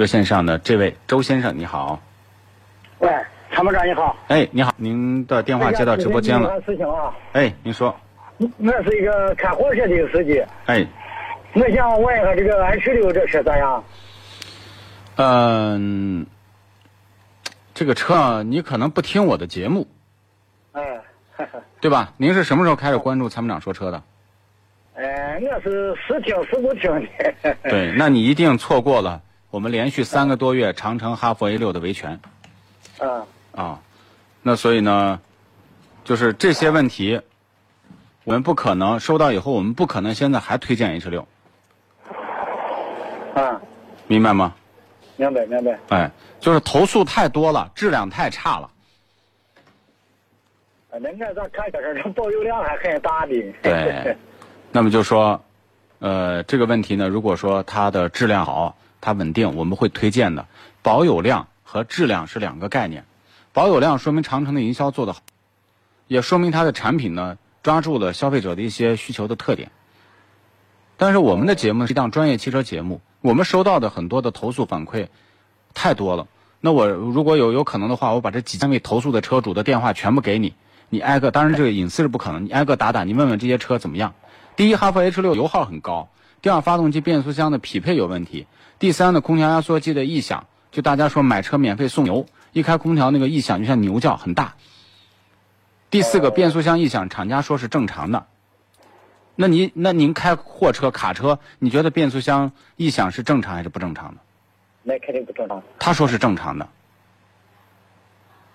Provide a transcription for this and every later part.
热线上的这位周先生，你好。喂，参谋长你好。哎，你好，您的电话接到直播间了。事情啊。哎，您说。我是一个开货车的司机。哎。我想问一下，这个 H 六这车咋样？嗯，这个车你可能不听我的节目。哎。对吧？您是什么时候开始关注参谋长说车的？哎，我是时听时不听的。对，那你一定错过了我们连续三个多月长城哈弗 A 六的维权。嗯。啊，那所以呢，就是这些问题，我们不可能收到以后，我们不可能现在还推荐 H 六。嗯，明白吗？明白明白。哎，就是投诉太多了，质量太差了。啊，那俺咋看这事这保有量还很大的。对，那么就说，呃，这个问题呢，如果说它的质量好，它稳定，我们会推荐的。保有量和质量是两个概念，保有量说明长城的营销做得好，也说明它的产品呢抓住了消费者的一些需求的特点。但是我们的节目是一档专业汽车节目。我们收到的很多的投诉反馈太多了，那我如果有有可能的话，我把这几千位投诉的车主的电话全部给你，你挨个，当然这个隐私是不可能，你挨个打打，你问问这些车怎么样。第一，哈弗 H 六油耗很高；第二，发动机变速箱的匹配有问题；第三呢，空调压缩机的异响，就大家说买车免费送牛，一开空调那个异响就像牛叫，很大。第四个，变速箱异响，厂家说是正常的。那您那您开货车卡车，你觉得变速箱异响是正常还是不正常的？那肯定不正常。他说是正常的，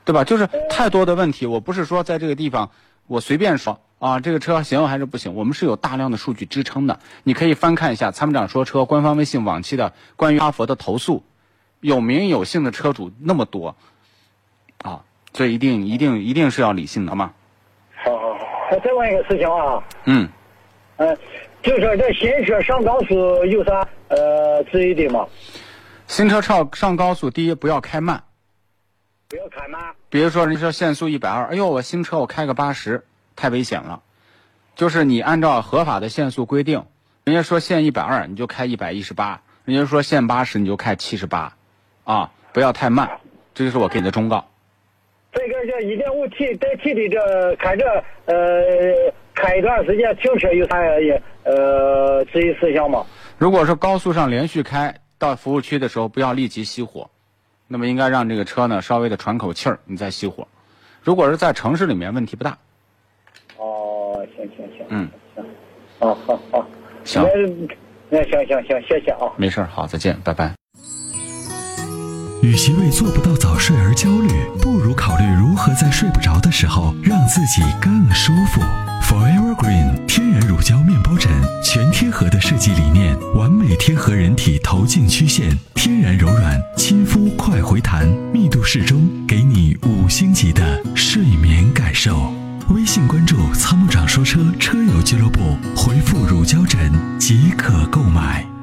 对吧？就是太多的问题，我不是说在这个地方我随便说啊，这个车行还是不行？我们是有大量的数据支撑的。你可以翻看一下参谋长说车官方微信往期的关于哈佛的投诉，有名有姓的车主那么多，啊，所以一定一定一定是要理性的嘛。好好好，再问一个事情啊。嗯。嗯，就说这新车上高速有啥呃注意的吗？新车上上高速，第一不要开慢，不要开慢。比如说，你说限速一百二，哎呦，我新车我开个八十，太危险了。就是你按照合法的限速规定，人家说限一百二，你就开一百一十八；人家说限八十，你就开七十八，啊，不要太慢。这就是我给你的忠告。这个叫一点五 T 带 T 的这开着呃。开一段时间停车有啥呃注意事项吗？如果说高速上连续开到服务区的时候，不要立即熄火，那么应该让这个车呢稍微的喘口气儿，你再熄火。如果是在城市里面，问题不大。行行，嗯，行，好好好，行，那行行行，谢谢啊。没事好，再见，拜拜。与其为做不到早睡而焦虑，不如考虑如何在睡不着的时候让自己更舒服。Forever Green 天然乳胶面包枕，全贴合的设计理念，完美贴合人体头颈曲线，天然柔软，亲肤快回弹，密度适中，给你五星级的睡眠感受。微信关注“参谋长说车”车友俱乐部，回复“乳胶枕”即可购买。